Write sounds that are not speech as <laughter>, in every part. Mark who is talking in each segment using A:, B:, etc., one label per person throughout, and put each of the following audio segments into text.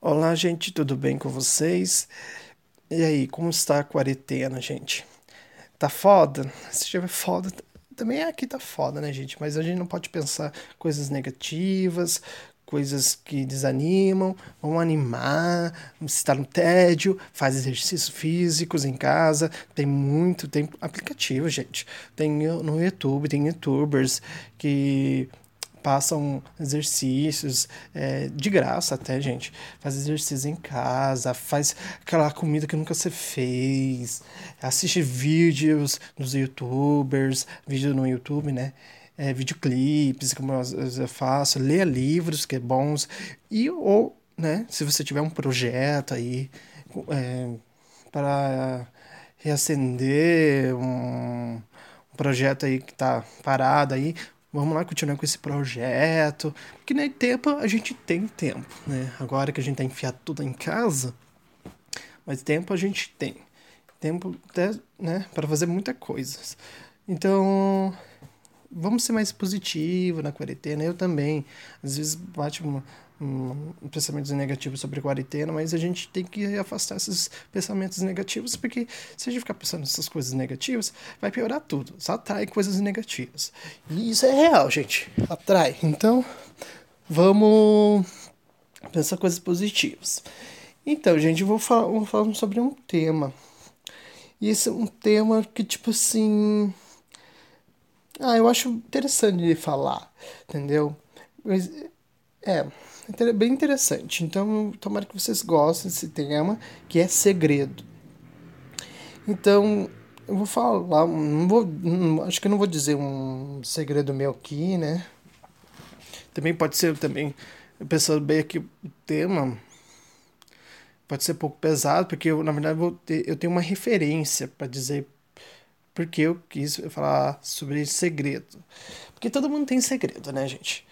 A: Olá, gente, tudo bem com vocês? E aí, como está a quarentena, gente? Tá foda? Se estiver foda, também aqui tá foda, né, gente? Mas a gente não pode pensar coisas negativas, coisas que desanimam, vamos animar, se está no tédio, faz exercícios físicos em casa, tem muito, tem aplicativo, gente. Tem no YouTube, tem youtubers que passam exercícios é, de graça até, gente. Faz exercícios em casa, faz aquela comida que nunca você fez, assiste vídeos dos youtubers, vídeo no YouTube, né? É, videoclipes, como eu faço, leia livros que é bons, e ou, né, se você tiver um projeto aí é, para reacender um, um projeto aí que tá parado aí, vamos lá continuar com esse projeto. Porque nem tempo a gente tem tempo, né? Agora que a gente tá enfiado tudo em casa, mas tempo a gente tem. Tempo até, né, para fazer muita coisa. Então, vamos ser mais positivo na quarentena. Eu também. Às vezes bate uma, um, pensamentos negativos sobre quarentena, mas a gente tem que afastar esses pensamentos negativos, porque se a gente ficar pensando nessas coisas negativas, vai piorar tudo. Só atrai coisas negativas. E isso é real, gente. Atrai. Então, vamos pensar coisas positivas. Então, gente, eu vou falar, vou falar sobre um tema. E esse é um tema que, tipo assim. Ah, eu acho interessante de falar, entendeu? Mas, é. É bem interessante. Então, tomara que vocês gostem desse tema, que é segredo. Então, eu vou falar, não vou, acho que eu não vou dizer um segredo meu aqui, né? Também pode ser também, pensando bem aqui o tema, pode ser um pouco pesado, porque eu, na verdade, vou ter, eu tenho uma referência para dizer porque eu quis falar sobre segredo. Porque todo mundo tem segredo, né, gente?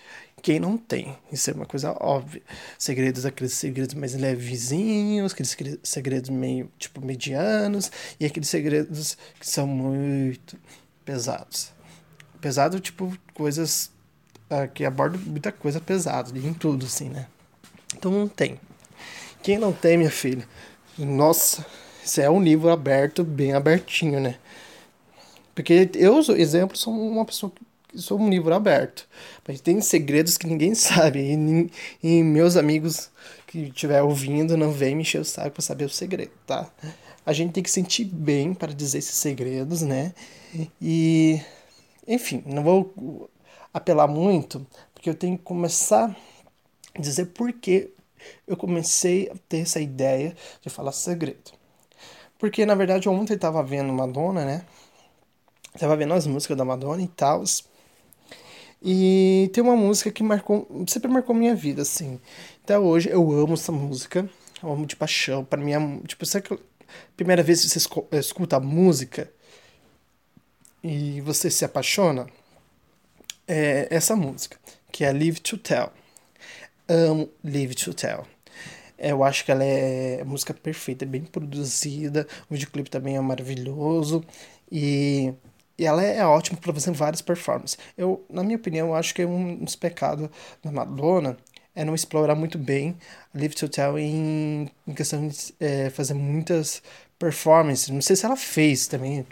A: Quem não tem. Isso é uma coisa óbvia. Segredos, aqueles segredos mais levezinhos, aqueles segredos meio, tipo, medianos, e aqueles segredos que são muito pesados. Pesado, tipo, coisas uh, que abordam muita coisa pesada, em tudo, assim, né? Então não tem. Quem não tem, minha filha, nossa, isso é um livro aberto, bem abertinho, né? Porque eu, exemplo, sou uma pessoa que sou um livro aberto. Mas tem segredos que ninguém <laughs> sabe. E, e meus amigos que estiver ouvindo não vem me encher o saco para saber o segredo, tá? A gente tem que sentir bem para dizer esses segredos, né? E, enfim, não vou apelar muito, porque eu tenho que começar a dizer por que eu comecei a ter essa ideia de falar segredo. Porque, na verdade, ontem eu tava vendo Madonna, né? Tava vendo as músicas da Madonna e tal. E tem uma música que marcou, sempre marcou minha vida, assim. Até hoje eu amo essa música, eu amo de paixão. Para mim, é, tipo, sabe que primeira vez que você escuta a música e você se apaixona? É essa música, que é Live to Tell. Amo Live to Tell. Eu acho que ela é música perfeita, bem produzida, o videoclipe também é maravilhoso e e ela é ótima para fazer várias performances. Eu, na minha opinião, acho que é um dos pecados da Madonna é não explorar muito bem a Live to Tell em, em questão de é, fazer muitas performances. Não sei se ela fez também,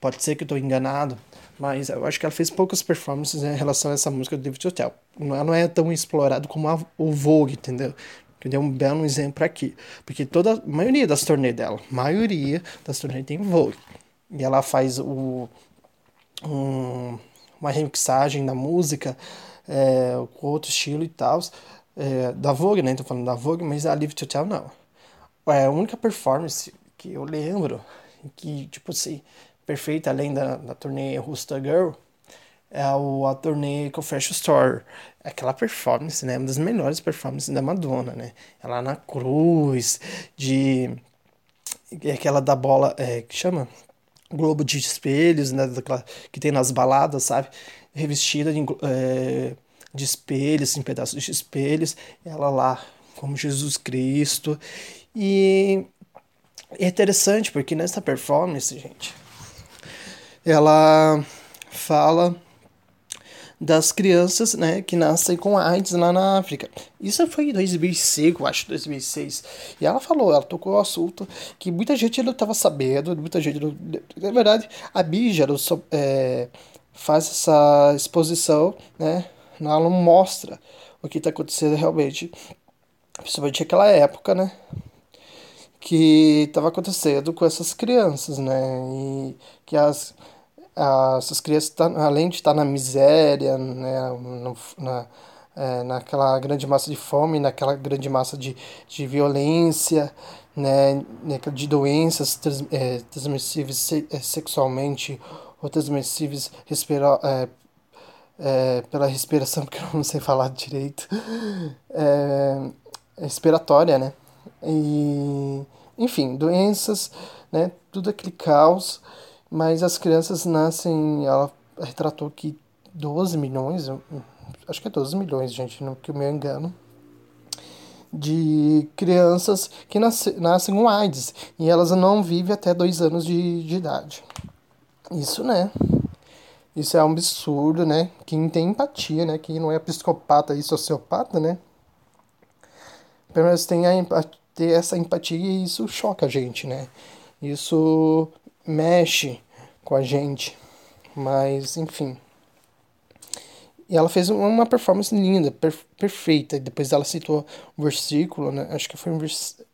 A: pode ser que eu estou enganado, mas eu acho que ela fez poucas performances em relação a essa música do Live to Tell. Ela não é tão explorada como a, o Vogue, entendeu? Que um belo exemplo aqui. Porque toda a maioria das turnês dela, maioria das turnês tem Vogue. E ela faz o um, uma remixagem da música é, com outro estilo e tal. É, da Vogue, né? Tô falando da Vogue, mas a Live to Tell não. É a única performance que eu lembro que, tipo assim, perfeita além da, da turnê Rusta Girl é o, a turnê fecho Store. Aquela performance, né? Uma das melhores performances da Madonna, né? Ela na cruz, de. Aquela da bola. É, que chama? Globo de espelhos, né, daquela, que tem nas baladas, sabe? Revestida de, é, de espelhos, em pedaços de espelhos, ela lá como Jesus Cristo. E é interessante porque nessa performance, gente, ela fala das crianças, né, que nascem com AIDS lá na África. Isso foi em 2005, acho, 2006. E ela falou, ela tocou o assunto que muita gente não estava sabendo, muita gente não... Na verdade, a Bija é, faz essa exposição, né, ela não mostra o que está acontecendo realmente, principalmente naquela época, né, que estava acontecendo com essas crianças, né, e que as essas crianças, tá, além de estar na miséria, né, no, na, é, naquela grande massa de fome, naquela grande massa de, de violência, né, de doenças trans, é, transmissíveis se, é, sexualmente ou transmissíveis respira, é, é, pela respiração, <laughs> porque eu não sei falar direito, é, respiratória, né? E, enfim, doenças, né? Tudo aquele caos mas as crianças nascem, ela retratou que 12 milhões, acho que é 12 milhões, gente, não que eu me engano, de crianças que nasce, nascem com AIDS e elas não vivem até dois anos de, de idade. Isso, né? Isso é um absurdo, né? Quem tem empatia, né? Quem não é psicopata e sociopata, né? Pelo menos tem a ter essa empatia e isso choca a gente, né? Isso mexe com a gente, mas enfim. E ela fez uma performance linda, per perfeita. Depois ela citou um versículo, né? Acho que foi um versículo.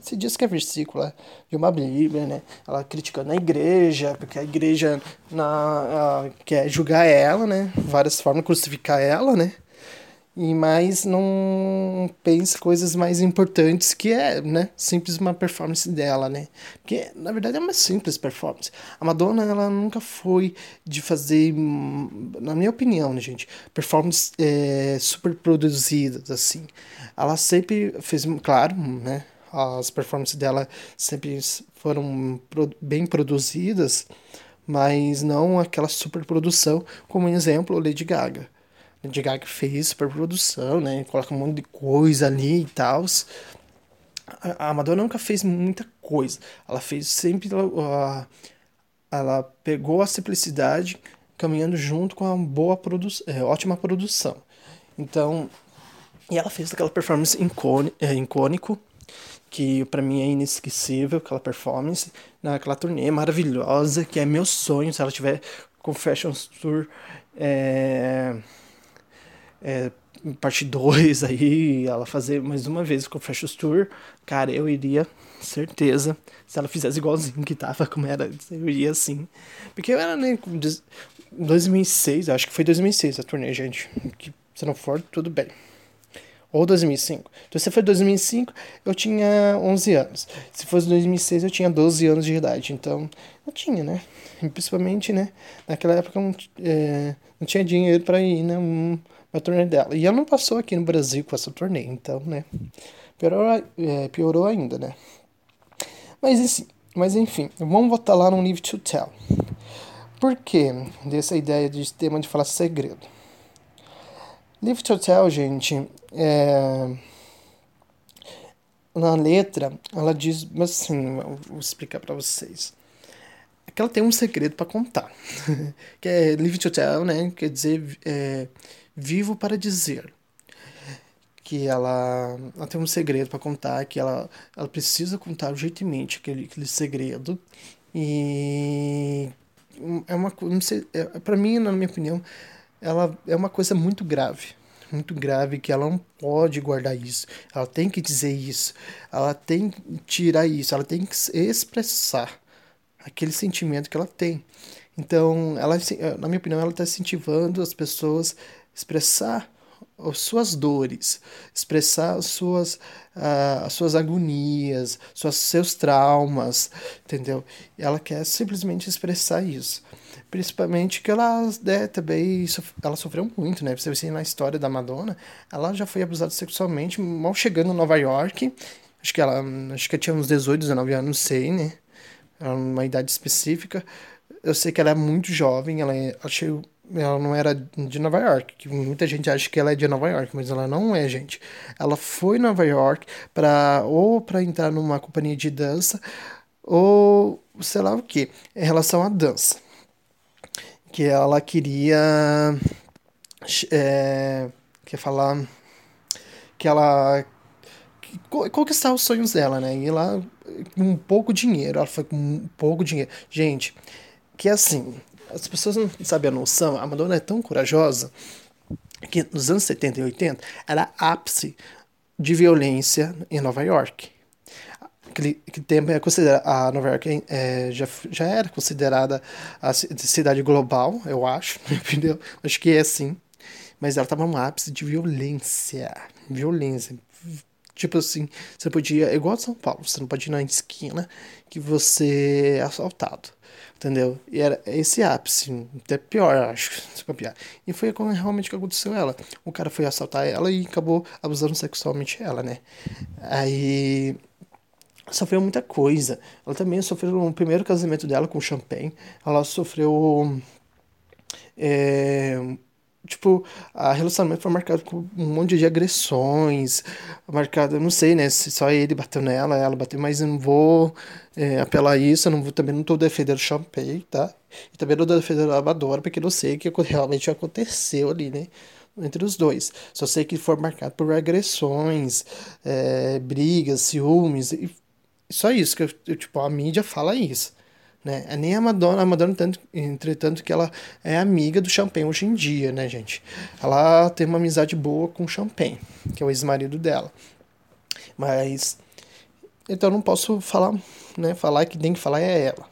A: Se diz que é versículo é, de uma Bíblia, né? Ela criticando a igreja, porque a igreja na, quer julgar ela, né? Várias formas, crucificar ela, né? E mais não pensa coisas mais importantes que é, né, simples uma performance dela, né? Porque na verdade é uma simples performance. A Madonna ela nunca foi de fazer, na minha opinião, né, gente, performances é, super produzidas assim. Ela sempre fez, claro, né? As performances dela sempre foram bem produzidas, mas não aquela super produção, como exemplo Lady Gaga Lady Gaga fez produção, né? Coloca um monte de coisa ali e tal. A Madonna nunca fez muita coisa. Ela fez sempre. Uh, ela pegou a simplicidade caminhando junto com a boa produção, é, ótima produção. Então, e ela fez aquela performance é, icônico, que para mim é inesquecível, aquela performance, naquela turnê maravilhosa, que é meu sonho, se ela tiver com Fashion Tour é, é, parte 2 aí, ela fazer mais uma vez o Fashion Tour, cara, eu iria, certeza, se ela fizesse igualzinho que tava, como era, eu iria sim. Porque eu era, né, 2006, acho que foi 2006 a turnê, gente, que se não for, tudo bem. Ou 2005. Então, se foi 2005, eu tinha 11 anos. Se fosse 2006, eu tinha 12 anos de idade. Então, eu tinha, né? E principalmente, né? Naquela época, não, é, não tinha dinheiro para ir, né? Um, a turnê dela. E ela não passou aqui no Brasil com essa turnê, então, né? Piorou, é, piorou ainda, né? Mas, mas enfim, vamos voltar lá no Live to Tell. Por que dessa ideia de tema de falar segredo? Live to Tell, gente, é... na letra, ela diz assim, vou explicar para vocês. É que ela tem um segredo para contar. <laughs> que é Live to Tell, né? Quer dizer, é, vivo para dizer que ela, ela tem um segredo para contar, que ela, ela precisa contar urgentemente aquele, aquele segredo. E é uma não sei, é, para mim, na minha opinião, ela é uma coisa muito grave, muito grave que ela não pode guardar isso. Ela tem que dizer isso. Ela tem que tirar isso, ela tem que expressar aquele sentimento que ela tem. Então, ela, na minha opinião, ela está incentivando as pessoas expressar as suas dores, expressar as suas, uh, as suas agonias, suas, seus traumas, entendeu? Ela quer simplesmente expressar isso. Principalmente que ela né, também ela sofreu muito, né? Você vê na história da Madonna, ela já foi abusada sexualmente mal chegando em Nova York. Acho que ela acho que tinha uns 18, 19 anos, não sei, né? Era uma idade específica. Eu sei que ela é muito jovem, ela é, achei ela não era de Nova York, que muita gente acha que ela é de Nova York, mas ela não é, gente. Ela foi Nova York para ou para entrar numa companhia de dança ou sei lá o que, em relação à dança. Que ela queria é, quer falar que ela conquistar os sonhos dela, né? E lá com pouco dinheiro, ela foi com pouco dinheiro. Gente, que assim, as pessoas não sabem a noção, a Madonna é tão corajosa que nos anos 70 e 80 era ápice de violência em Nova York. Aquele, que tempo é considerada a Nova York é, já, já era considerada a cidade global, eu acho, <laughs> entendeu? Acho que é assim. Mas ela estava no ápice de violência, violência. Tipo assim, você podia, igual a São Paulo, você não pode ir na esquina que você é assaltado. Entendeu? E era esse ápice, até pior, acho. <laughs> E foi realmente que aconteceu ela. O cara foi assaltar ela e acabou abusando sexualmente ela, né? Aí sofreu muita coisa. Ela também sofreu no primeiro casamento dela com o Champagne. Ela sofreu é, tipo, a relacionamento foi marcado com um monte de agressões, marcado, não sei, né, se só ele bateu nela, ela bateu, mas eu não vou é, apelar isso, eu não vou, também não tô defendendo o Champagne, tá? E também não tô defendendo a Amadora, porque não sei o que realmente aconteceu ali, né? Entre os dois. Só sei que foi marcado por agressões, é, brigas, ciúmes, e só isso, que eu, tipo, a mídia fala isso. Né? É nem a Madonna, a Madonna, tanto, entretanto, que ela é amiga do Champagne hoje em dia, né, gente? Ela tem uma amizade boa com o Champagne, que é o ex-marido dela. Mas. Então não posso falar, né? Falar que tem que falar é ela.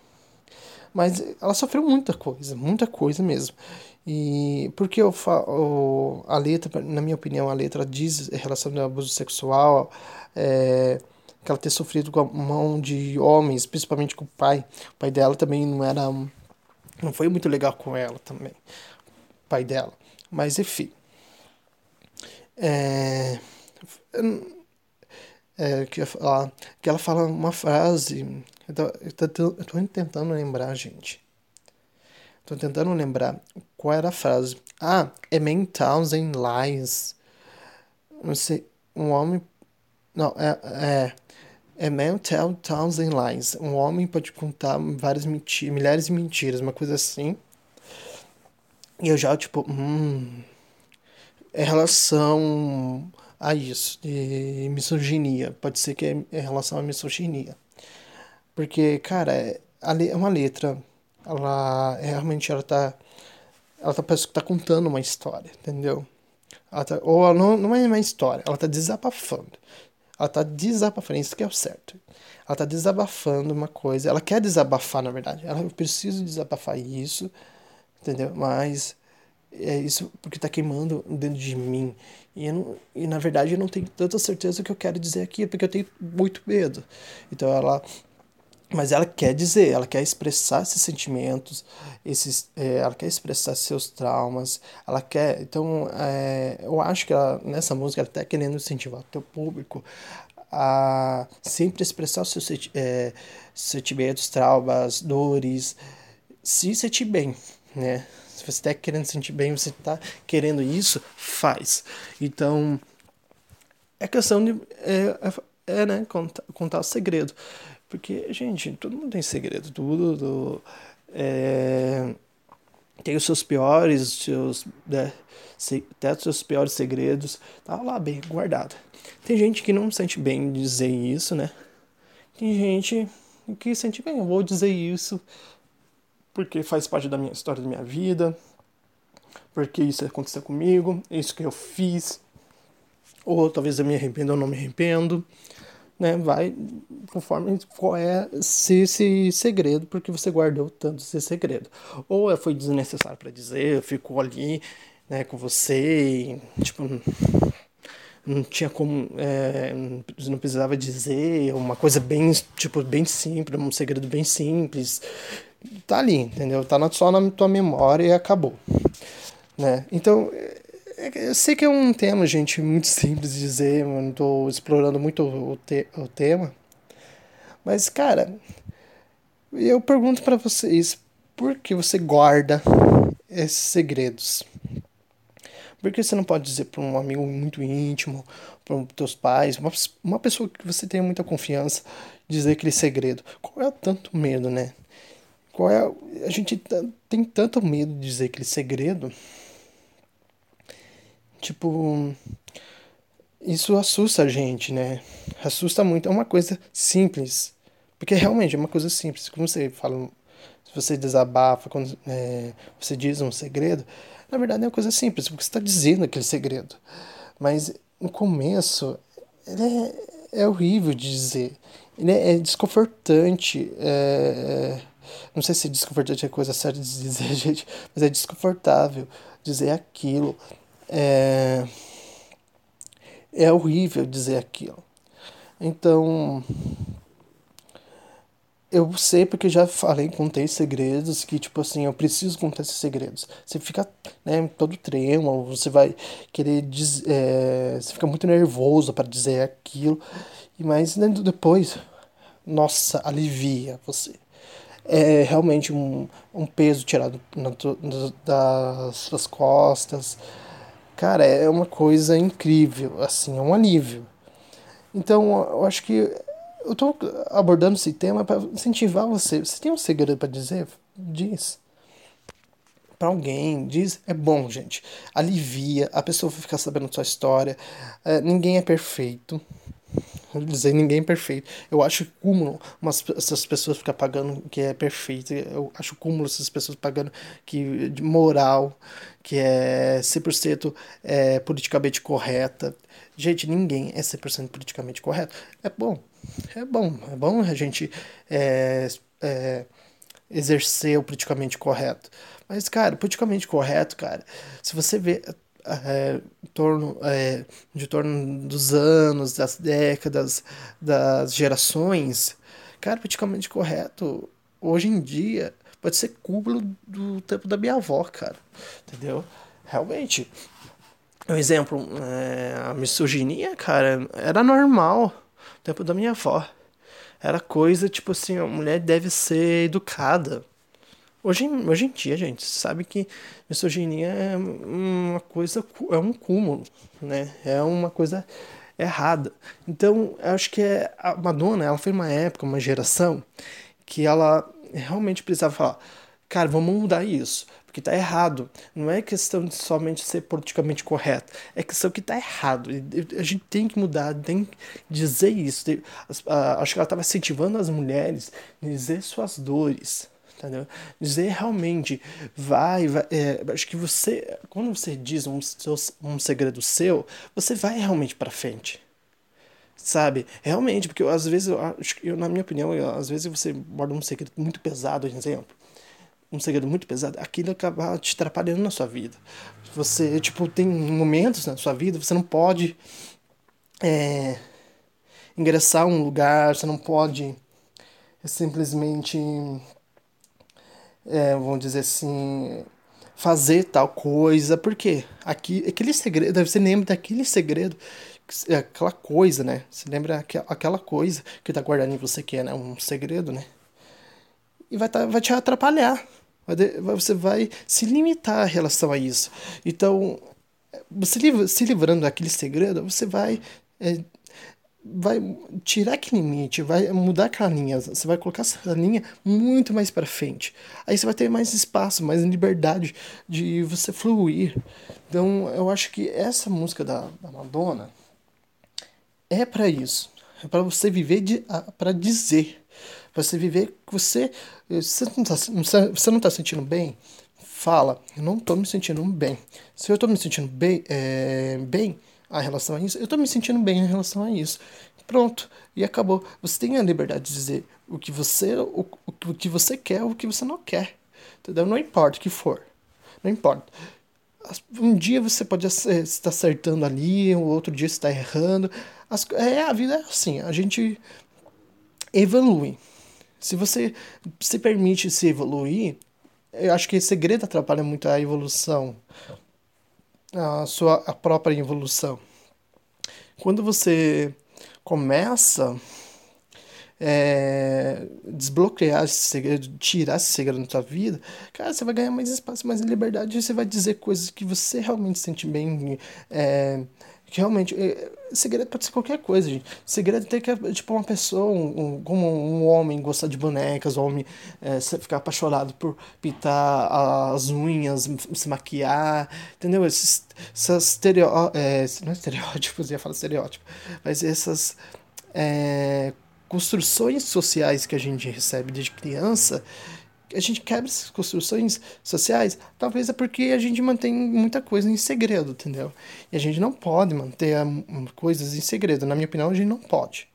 A: Mas ela sofreu muita coisa, muita coisa mesmo. E porque eu falo, a letra, na minha opinião, a letra diz em relação ao abuso sexual, é, que ela ter sofrido com a mão de homens, principalmente com o pai. O pai dela também não era. Não foi muito legal com ela também. O pai dela. Mas enfim. É. É, que, ela, que ela fala uma frase. Eu tô, eu tô, eu tô tentando lembrar, gente. Tô tentando lembrar qual era a frase. Ah, é Man Thousand Lies. Não sei. Um homem. Não, é. é é Man Tell Thousand Lies. Um homem pode contar várias mentiras, milhares de mentiras, uma coisa assim. E eu já, tipo, hum. É relação a isso, de misoginia. Pode ser que é em relação à misoginia. Porque, cara, é, é uma letra. Ela é, realmente ela tá. Ela tá, parece que tá contando uma história, entendeu? Ela tá, ou ela não, não é uma história, ela tá desabafando. Ela tá desabafando, isso que é o certo. Ela tá desabafando uma coisa. Ela quer desabafar, na verdade. Ela precisa desabafar isso, entendeu? Mas é isso porque tá queimando dentro de mim. E, não, e na verdade eu não tenho tanta certeza do que eu quero dizer aqui, porque eu tenho muito medo. Então ela. Mas ela quer dizer, ela quer expressar esses sentimentos, esses, é, ela quer expressar seus traumas, ela quer. Então, é, eu acho que ela, nessa música ela está querendo incentivar o teu público a sempre expressar os seus é, sentimentos, traumas, dores, se sentir bem, né? Se você está querendo sentir bem, você está querendo isso, faz. Então, é questão de. É, é, é né? Contar, contar o segredo. Porque, gente, todo mundo tem segredo, tudo. é, tem os seus piores, seus. Né, até os seus piores segredos. Tá lá bem guardado. Tem gente que não sente bem dizer isso, né? Tem gente que sente bem, eu vou dizer isso porque faz parte da minha história, da minha vida, porque isso aconteceu comigo, isso que eu fiz, ou talvez eu me arrependo ou não me arrependo né? Vai conforme qual é esse segredo, porque você guardou tanto esse segredo. Ou foi desnecessário para dizer, ficou ali, né, com você, e, tipo, não tinha como, é, não precisava dizer, uma coisa bem, tipo, bem simples, um segredo bem simples, tá ali, entendeu? Tá só na tua memória e acabou, né? Então, eu sei que é um tema, gente, muito <laughs> simples de dizer, eu não tô explorando muito o, te o tema. Mas, cara, eu pergunto para vocês, por que você guarda esses segredos? Por que você não pode dizer para um amigo muito íntimo, para os teus pais, uma, uma pessoa que você tenha muita confiança, dizer aquele segredo? Qual é o tanto medo, né? Qual é, a gente tem tanto medo de dizer aquele segredo Tipo, isso assusta a gente, né? Assusta muito. É uma coisa simples. Porque realmente é uma coisa simples. Como você fala, se você desabafa, quando é, você diz um segredo, na verdade é uma coisa simples, porque você está dizendo aquele segredo. Mas no começo, é, é horrível de dizer. Ele é, é desconfortante. É, não sei se desconfortante é coisa certa de dizer, <laughs> gente, mas é desconfortável dizer aquilo. É, é horrível dizer aquilo. Então, eu sei porque já falei, contei segredos que, tipo assim, eu preciso contar esses segredos. Você fica, né, todo tremo, você vai querer dizer, é, você fica muito nervoso para dizer aquilo, mas né, depois, nossa, alivia você. É realmente um, um peso tirado na, das suas costas. Cara, é uma coisa incrível, assim, é um alívio. Então, eu acho que eu tô abordando esse tema para incentivar você. Você tem um segredo para dizer? Diz. Para alguém, diz. É bom, gente. Alivia, a pessoa vai ficar sabendo a sua história. É, ninguém é perfeito. Vou dizer, ninguém é perfeito. Eu acho cúmulo umas, essas pessoas ficar pagando que é perfeito. Eu acho cúmulo essas pessoas pagando que de moral, que é 100% é, politicamente correta. Gente, ninguém é 100% politicamente correto. É bom. É bom. É bom a gente é, é, exercer o politicamente correto. Mas, cara, politicamente correto, cara, se você vê é, em torno, é, de torno dos anos, das décadas, das gerações, cara, politicamente correto, hoje em dia, pode ser cúmulo do tempo da minha avó, cara. Entendeu? Realmente. Um exemplo, é, a misoginia, cara, era normal no tempo da minha avó. Era coisa tipo assim, a mulher deve ser educada. Hoje, hoje em dia, gente, sabe que misoginia é uma coisa, é um cúmulo, né? É uma coisa errada. Então, eu acho que é, a Madonna, ela foi uma época, uma geração, que ela realmente precisava falar, cara, vamos mudar isso, porque tá errado. Não é questão de somente ser politicamente correto, é questão que tá errado. A gente tem que mudar, tem que dizer isso. Acho que ela estava incentivando as mulheres a dizer suas dores, entendeu? Dizer realmente, vai, vai é, acho que você, quando você diz um, um segredo seu, você vai realmente para frente. Sabe? Realmente, porque às vezes, eu, eu, na minha opinião, eu, às vezes você borda um segredo muito pesado, por exemplo. Um segredo muito pesado, aquilo acaba te atrapalhando na sua vida. Você, tipo, tem momentos na sua vida, você não pode é, ingressar um lugar, você não pode simplesmente é, vamos dizer assim, fazer tal coisa, porque aqui, aquele segredo, você lembra daquele segredo, é aquela coisa, né? Você lembra aquela coisa que tá guardando em você que é né? um segredo, né? E vai, tá, vai te atrapalhar. Você vai se limitar em relação a isso. Então, você se livrando daquele segredo, você vai é, vai tirar aquele limite, vai mudar aquela linha, você vai colocar essa linha muito mais para frente. Aí você vai ter mais espaço, mais liberdade de você fluir. Então, eu acho que essa música da, da Madonna é para isso. É para você viver de, para dizer, para você viver que você você não tá, você não tá sentindo bem, fala, eu não tô me sentindo bem. Se eu tô me sentindo bem, é, bem, a relação a isso, eu estou me sentindo bem em relação a isso. Pronto, e acabou. Você tem a liberdade de dizer o que você, o, o que você quer ou o que você não quer. Entendeu? Não importa o que for. Não importa. Um dia você pode estar acertando ali, o outro dia está errando. As, é, a vida é assim, a gente evolui. Se você se permite se evoluir, eu acho que esse segredo atrapalha muito a evolução a sua a própria evolução. Quando você começa é, desbloquear esse segredo, tirar esse segredo da sua vida, cara, você vai ganhar mais espaço, mais liberdade, você vai dizer coisas que você realmente sente bem, é, Realmente, é, segredo pode ser qualquer coisa, gente. Segredo tem que, tipo, uma pessoa, um, como um homem gostar de bonecas, um homem é, ficar apaixonado por pintar as unhas, se maquiar, entendeu? Esses, essas estereótipos, é, não é estereótipos, ia falar estereótipo, mas essas é, construções sociais que a gente recebe desde criança a gente quebra essas construções sociais, talvez é porque a gente mantém muita coisa em segredo, entendeu? E a gente não pode manter coisas em segredo. Na minha opinião, a gente não pode.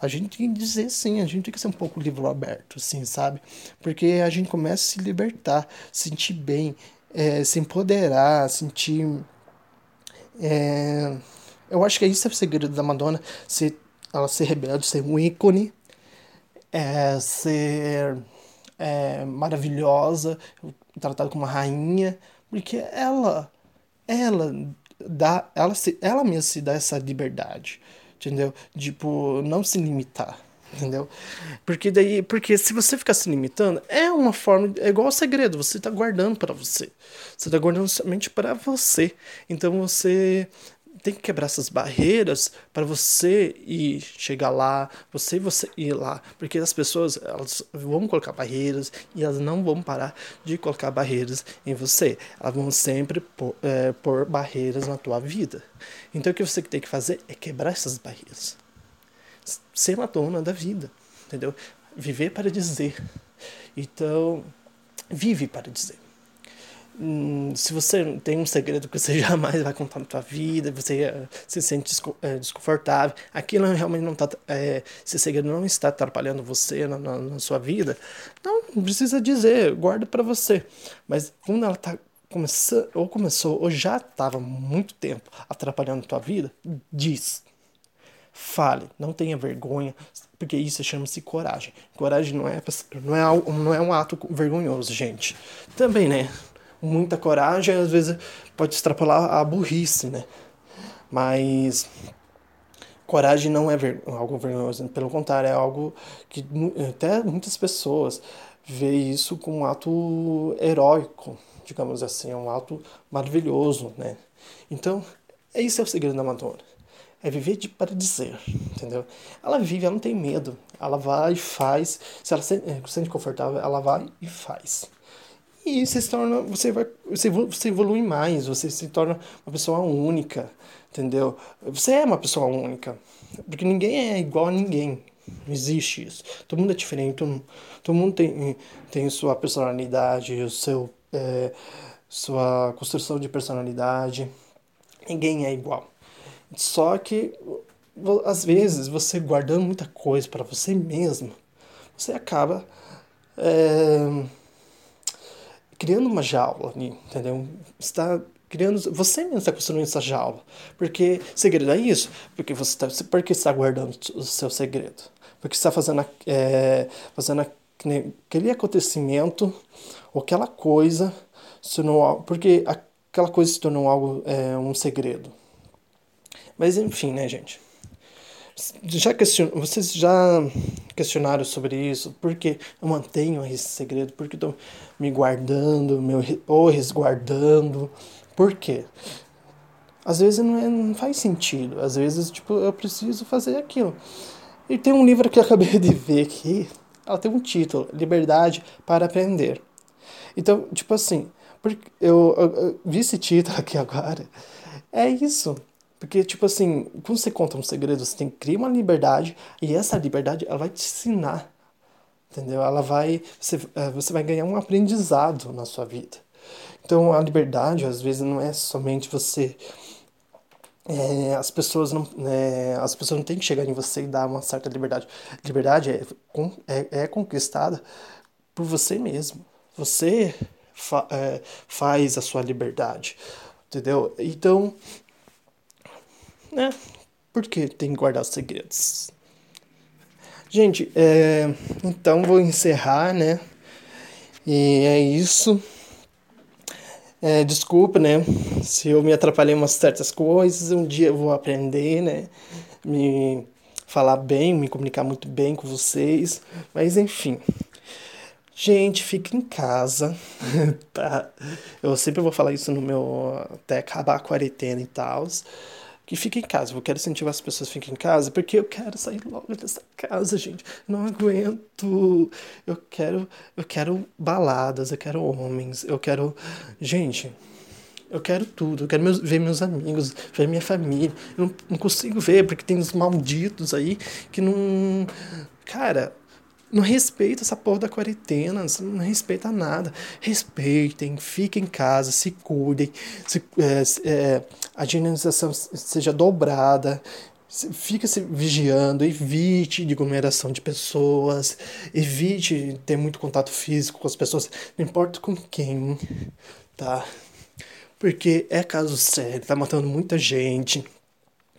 A: A gente tem que dizer sim, a gente tem que ser um pouco livro aberto, assim, sabe? Porque a gente começa a se libertar, sentir bem, é, se empoderar, sentir. É... Eu acho que é isso é o segredo da Madonna, ser, ela ser rebelde, ser um ícone, é, ser é, maravilhosa, tratada como uma rainha, porque ela, ela dá, ela, se, ela mesma se dá essa liberdade, entendeu? Tipo, não se limitar, entendeu? Porque daí, porque se você ficar se limitando, é uma forma, é igual segredo, você tá guardando para você. Você tá guardando somente para você. Então você tem que quebrar essas barreiras para você ir chegar lá, você você ir lá, porque as pessoas elas vão colocar barreiras e elas não vão parar de colocar barreiras em você, elas vão sempre pôr, é, pôr barreiras na tua vida. Então o que você tem que fazer é quebrar essas barreiras, ser uma dona da vida, entendeu? Viver para dizer. Então vive para dizer. Hum, se você tem um segredo que você <laughs> jamais vai contar na sua vida, você uh, se sente uh, desconfortável, aquilo realmente não está, uh, eh, esse segredo não está atrapalhando você na, na, na sua vida, não, não precisa dizer, guarda para você. Mas quando ela está começando, ou começou, ou já estava muito tempo atrapalhando a tua vida, diz. Fale, não tenha vergonha, porque isso chama-se coragem. Coragem não é, não, é, não é um ato vergonhoso, gente. Também, né? Muita coragem, às vezes pode extrapolar a burrice, né? Mas coragem não é ver, algo vergonhoso, pelo contrário, é algo que até muitas pessoas veem isso como um ato heróico, digamos assim, é um ato maravilhoso, né? Então, esse é o segredo da Madonna. É viver de, para dizer, entendeu? Ela vive, ela não tem medo. Ela vai e faz. Se ela se sente confortável, ela vai e faz. E você se torna, você vai, você, você evolui mais, você se torna uma pessoa única, entendeu? Você é uma pessoa única, porque ninguém é igual a ninguém, não existe isso. Todo mundo é diferente, todo, todo mundo tem, tem sua personalidade, o seu, é, sua construção de personalidade, ninguém é igual. Só que, às vezes, você guardando muita coisa para você mesmo, você acaba... É, criando uma jaula ali, entendeu? Está criando, você mesmo está construindo essa jaula. Porque segredo é isso, porque você está, porque está guardando o seu segredo, porque está fazendo, é, fazendo aquele acontecimento ou aquela coisa, tornou, porque aquela coisa se tornou algo, é, um segredo. Mas enfim, né, gente? Já question... vocês já questionaram sobre isso? Por que eu mantenho esse segredo? Por que estou me guardando, meu... ou resguardando? Por quê? Às vezes não, é, não faz sentido. Às vezes, tipo, eu preciso fazer aquilo. E tem um livro que eu acabei de ver aqui. Ela tem um título, Liberdade para Aprender. Então, tipo assim, porque eu, eu, eu vi esse título aqui agora. É isso porque, tipo assim, quando você conta um segredo, você tem que criar uma liberdade, e essa liberdade, ela vai te ensinar, entendeu? Ela vai, você, eh, você vai ganhar um aprendizado na sua vida. Então, a liberdade, às vezes, não é somente você... É, as pessoas não é, as pessoas não têm que chegar em você e dar uma certa liberdade liberdade é, é, é conquistada por você mesmo você fa, é, faz a sua liberdade entendeu então né? Porque tem que guardar os segredos. Gente, é, então vou encerrar, né? E é isso. É, desculpa, né? Se eu me atrapalhei umas certas coisas, um dia eu vou aprender, né? Me falar bem, me comunicar muito bem com vocês. Mas enfim. Gente, fica em casa, <laughs> tá? Eu sempre vou falar isso no meu. até acabar a quarentena e tal. Que fique em casa. Eu quero incentivar as pessoas a fiquem em casa, porque eu quero sair logo dessa casa, gente. Não aguento. Eu quero, eu quero baladas, eu quero homens, eu quero. Gente, eu quero tudo. Eu quero meus, ver meus amigos, ver minha família. Eu não, não consigo ver, porque tem uns malditos aí que não. Cara, não respeita essa porra da quarentena, não respeita nada. Respeitem, fiquem em casa, se cuidem, se, é, é, a higienização seja dobrada, fica se vigiando, evite de aglomeração de pessoas, evite ter muito contato físico com as pessoas, não importa com quem, tá? Porque é caso sério, tá matando muita gente.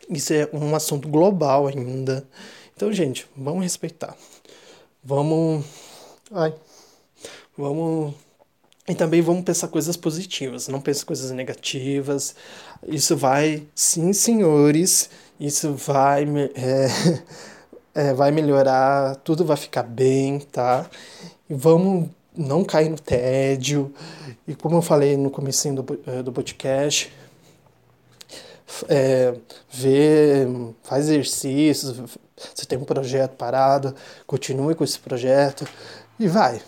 A: Isso é um assunto global ainda. Então, gente, vamos respeitar. Vamos. Ai. Vamos. E também vamos pensar coisas positivas, não pensar coisas negativas. Isso vai, sim, senhores, isso vai, é, <laughs> é, vai melhorar, tudo vai ficar bem, tá? E vamos não cair no tédio. E como eu falei no começo do, eh, do podcast, é, ver, faz exercícios, você tem um projeto parado, continue com esse projeto e vai.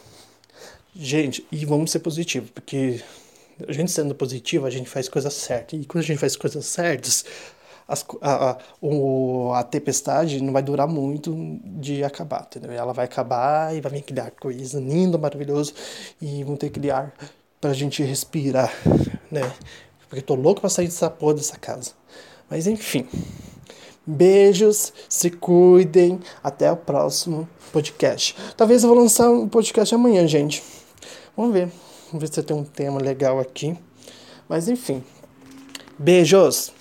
A: Gente, e vamos ser positivos, porque a gente sendo positivo, a gente faz coisas certas. E quando a gente faz coisas certas, as, a, a, o, a tempestade não vai durar muito de acabar, entendeu? Ela vai acabar e vai vir aquele arco-íris lindo, maravilhoso, e vão ter aquele ar pra gente respirar, né? Porque eu tô louco pra sair dessa porra dessa casa. Mas enfim. Beijos, se cuidem. Até o próximo podcast. Talvez eu vou lançar um podcast amanhã, gente. Vamos ver. Vamos ver se tem um tema legal aqui. Mas enfim. Beijos!